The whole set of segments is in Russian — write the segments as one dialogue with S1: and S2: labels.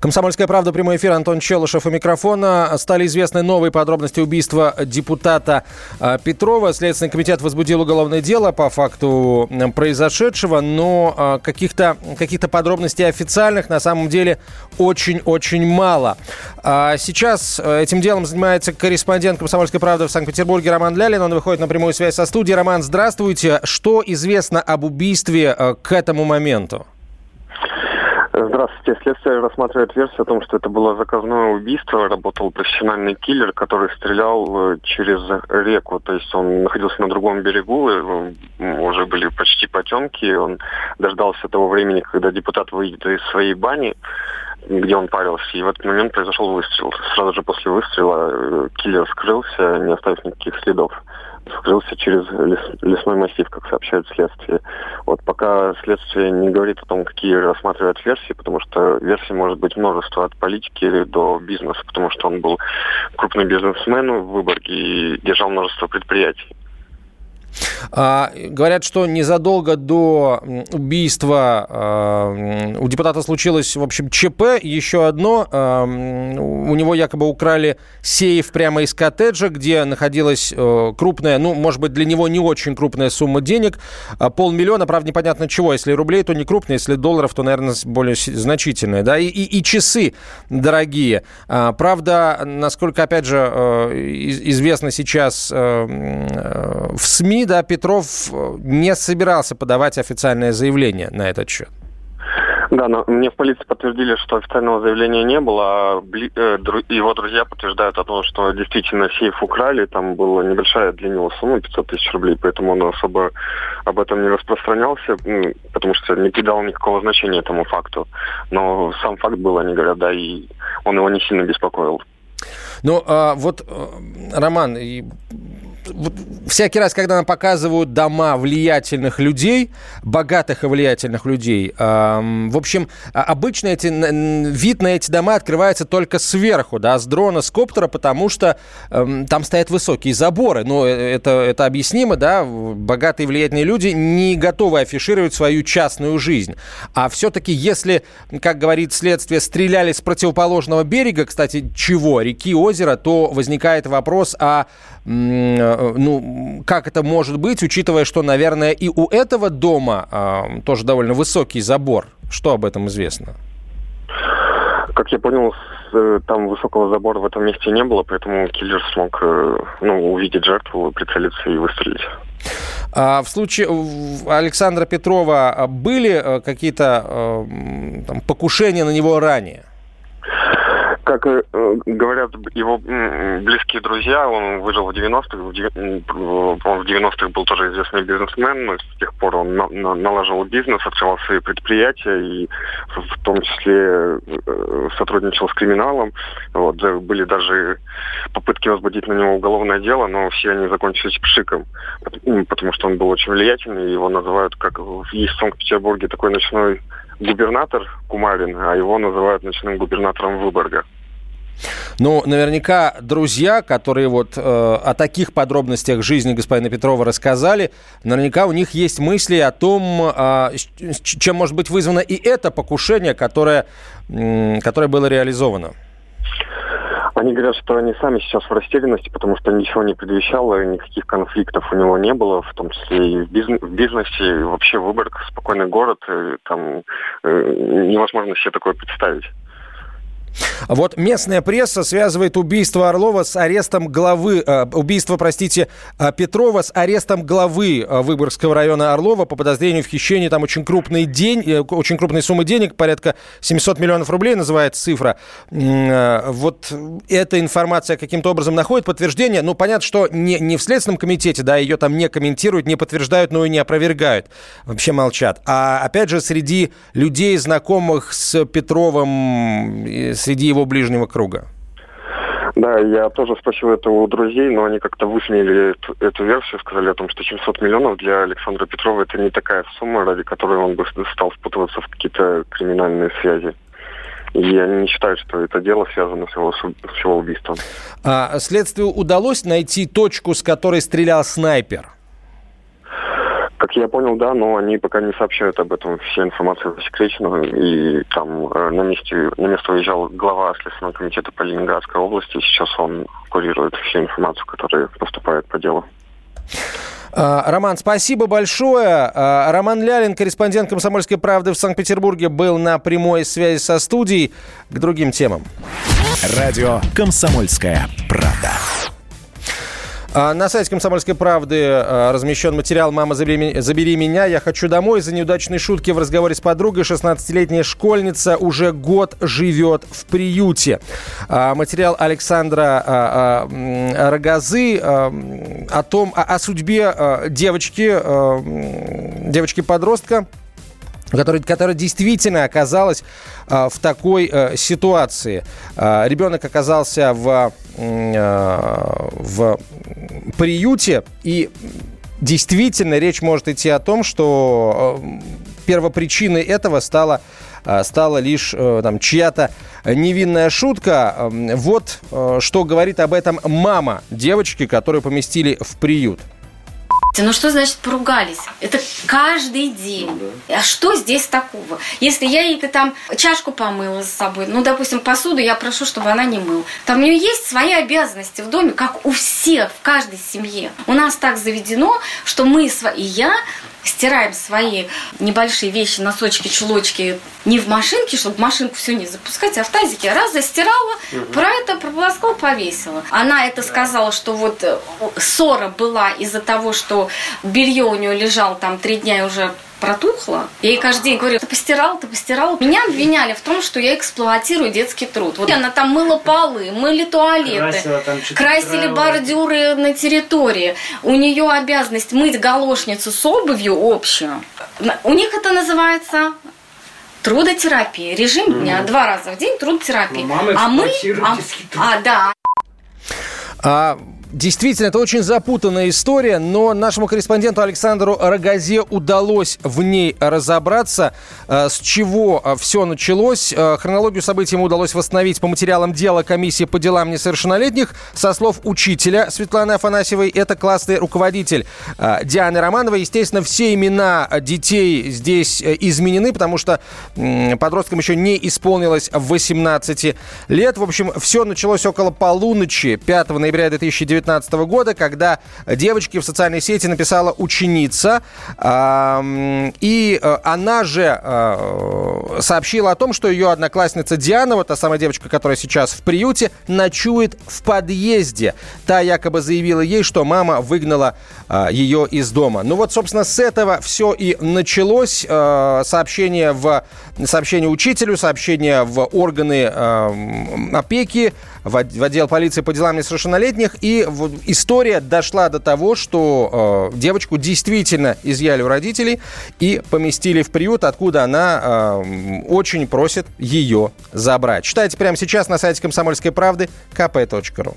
S1: Комсомольская правда, прямой эфир, Антон Челышев у микрофона. Стали известны новые подробности убийства депутата а, Петрова. Следственный комитет возбудил уголовное дело по факту произошедшего, но а, каких-то каких подробностей официальных на самом деле очень-очень мало. А сейчас э, этим делом занимается корреспондент «Комсомольской правды» в Санкт-Петербурге Роман Лялин. Он выходит на прямую связь со студией. Роман, здравствуйте. Что известно об убийстве э, к этому моменту?
S2: Здравствуйте. Следствие рассматривает версию о том, что это было заказное убийство. Работал профессиональный киллер, который стрелял э, через реку. То есть он находился на другом берегу, э, уже были почти потемки. Он дождался того времени, когда депутат выйдет из своей бани где он парился, и в этот момент произошел выстрел. Сразу же после выстрела э, киллер скрылся, не оставив никаких следов скрылся через лес, лесной массив, как сообщают следствие. Вот пока следствие не говорит о том, какие рассматривают версии, потому что версий может быть множество от политики до бизнеса, потому что он был крупный бизнесмен в Выборге и держал множество предприятий.
S1: А, говорят, что незадолго до убийства а, у депутата случилось, в общем, ЧП. Еще одно. А, у него якобы украли сейф прямо из коттеджа, где находилась а, крупная, ну, может быть, для него не очень крупная сумма денег. А, полмиллиона, правда, непонятно чего. Если рублей, то не крупная, если долларов, то, наверное, более значительная. Да? И, и, и часы дорогие. А, правда, насколько, опять же, а, известно сейчас а, в СМИ, да, Петров э, не собирался подавать официальное заявление на этот счет.
S2: Да, но мне в полиции подтвердили, что официального заявления не было, а э, его друзья подтверждают о том, что действительно сейф украли, там была небольшая для него сумма, 500 тысяч рублей, поэтому он особо об этом не распространялся, потому что не придал никакого значения этому факту. Но сам факт был, они говорят, да, и он его не сильно беспокоил.
S1: Ну, а, вот, э, Роман, всякий раз, когда нам показывают дома влиятельных людей, богатых и влиятельных людей, э, в общем, а, обычно эти, вид на эти дома открывается только сверху, да, с дрона, с коптера, потому что э, там стоят высокие заборы. Ну, это, это объяснимо, да, богатые и влиятельные люди не готовы афишировать свою частную жизнь. А все-таки, если, как говорит следствие, стреляли с противоположного берега, кстати, чего, реки, озера, то возникает вопрос о ну, как это может быть, учитывая, что, наверное, и у этого дома э, тоже довольно высокий забор. Что об этом известно?
S2: Как я понял, э, там высокого забора в этом месте не было, поэтому киллер смог э, ну, увидеть жертву, прицелиться и выстрелить.
S1: А в случае Александра Петрова были какие-то там, покушения на него ранее?
S2: Как э, говорят его близкие друзья, он выжил в 90-х, он в 90-х был тоже известный бизнесмен, но с тех пор он на, на, налаживал бизнес, открывал свои предприятия и в том числе э, сотрудничал с криминалом. Вот, были даже попытки возбудить на него уголовное дело, но все они закончились пшиком, потому что он был очень влиятельный, его называют, как есть в Санкт-Петербурге такой ночной губернатор Кумарин, а его называют ночным губернатором Выборга.
S1: Ну, наверняка друзья, которые вот э, о таких подробностях жизни господина Петрова рассказали, наверняка у них есть мысли о том, э, чем может быть вызвано и это покушение, которое, э, которое было реализовано.
S2: Они говорят, что они сами сейчас в растерянности, потому что ничего не предвещало, никаких конфликтов у него не было, в том числе и в, бизнес, в бизнесе, вообще Выборг спокойный город, и там э, невозможно себе такое представить.
S1: Вот местная пресса связывает убийство Орлова с арестом главы, э, убийство, простите, э, Петрова с арестом главы э, Выборгского района Орлова по подозрению в хищении там очень крупный день, очень крупной суммы денег, порядка 700 миллионов рублей называется цифра. Вот эта информация каким-то образом находит подтверждение. Ну, понятно, что не, не в Следственном комитете, да, ее там не комментируют, не подтверждают, но и не опровергают. Вообще молчат. А опять же, среди людей, знакомых с Петровым, среди его ближнего круга?
S2: Да, я тоже спросил это у друзей, но они как-то высмеяли эту, эту версию, сказали о том, что 700 миллионов для Александра Петрова это не такая сумма, ради которой он бы стал впутываться в какие-то криминальные связи. И они не считают, что это дело связано с его, с его убийством.
S1: А следствию удалось найти точку, с которой стрелял снайпер?
S2: Как я понял, да, но они пока не сообщают об этом. Вся информация засекречена. И там э, на месте, на место уезжал глава Следственного комитета по Ленинградской области. Сейчас он курирует всю информацию, которая поступает по делу.
S1: А, Роман, спасибо большое. А, Роман Лялин, корреспондент «Комсомольской правды» в Санкт-Петербурге, был на прямой связи со студией. К другим темам.
S3: Радио «Комсомольская правда».
S1: А, на сайте «Комсомольской правды» а, размещен материал «Мама, забери меня, я хочу домой». За неудачные шутки в разговоре с подругой 16-летняя школьница уже год живет в приюте. А, материал Александра Рогозы о том, о судьбе девочки, девочки-подростка, которая, которая действительно оказалась в такой э, ситуации. Ребенок оказался в, в приюте, и действительно речь может идти о том, что э, первопричиной этого стала э, стала лишь э, там чья-то невинная шутка. Вот что говорит об этом мама девочки, которую поместили в приют.
S4: Ну что значит поругались? Это каждый день. Ну, да. А что здесь такого? Если я ей-то там чашку помыла с собой, ну, допустим, посуду я прошу, чтобы она не мыла. Там у нее есть свои обязанности в доме, как у всех, в каждой семье. У нас так заведено, что мы и я стираем свои небольшие вещи, носочки, чулочки не в машинке, чтобы машинку все не запускать, а в тазике. Раз застирала, угу. про это прополоскала, повесила. Она это сказала, что вот э, ссора была из-за того, что белье у нее лежало там три дня и уже протухло. Я ей каждый день говорю, ты постирал, ты постирал. Меня обвиняли в том, что я эксплуатирую детский труд. Вот она там мыла полы, мыли туалеты, красили бордюры на территории. У нее обязанность мыть галошницу с обувью общую. У них это называется трудотерапия. Режим дня, два раза в день трудотерапия.
S5: Ну, а мы... А,
S4: а, да.
S1: А Действительно, это очень запутанная история, но нашему корреспонденту Александру Рогазе удалось в ней разобраться, э, с чего э, все началось. Э, хронологию событий ему удалось восстановить по материалам дела комиссии по делам несовершеннолетних. Со слов учителя Светланы Афанасьевой, это классный руководитель Дианы Романовой. Естественно, все имена детей здесь изменены, потому что подросткам еще не исполнилось 18 лет. В общем, все началось около полуночи 5 ноября 2019 2019 года, когда девочке в социальной сети написала ученица, и э, она же э, сообщила о том, что ее одноклассница Диана, вот та самая девочка, которая сейчас в приюте, ночует в подъезде. Та якобы заявила ей, что мама выгнала э, ее из дома. Ну вот, собственно, с этого все и началось. Сообщение в сообщение учителю, сообщение в органы опеки, в отдел полиции по делам несовершеннолетних. И история дошла до того, что э, девочку действительно изъяли у родителей и поместили в приют, откуда она э, очень просит ее забрать. Читайте прямо сейчас на сайте комсомольской правды kp.ru.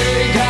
S6: take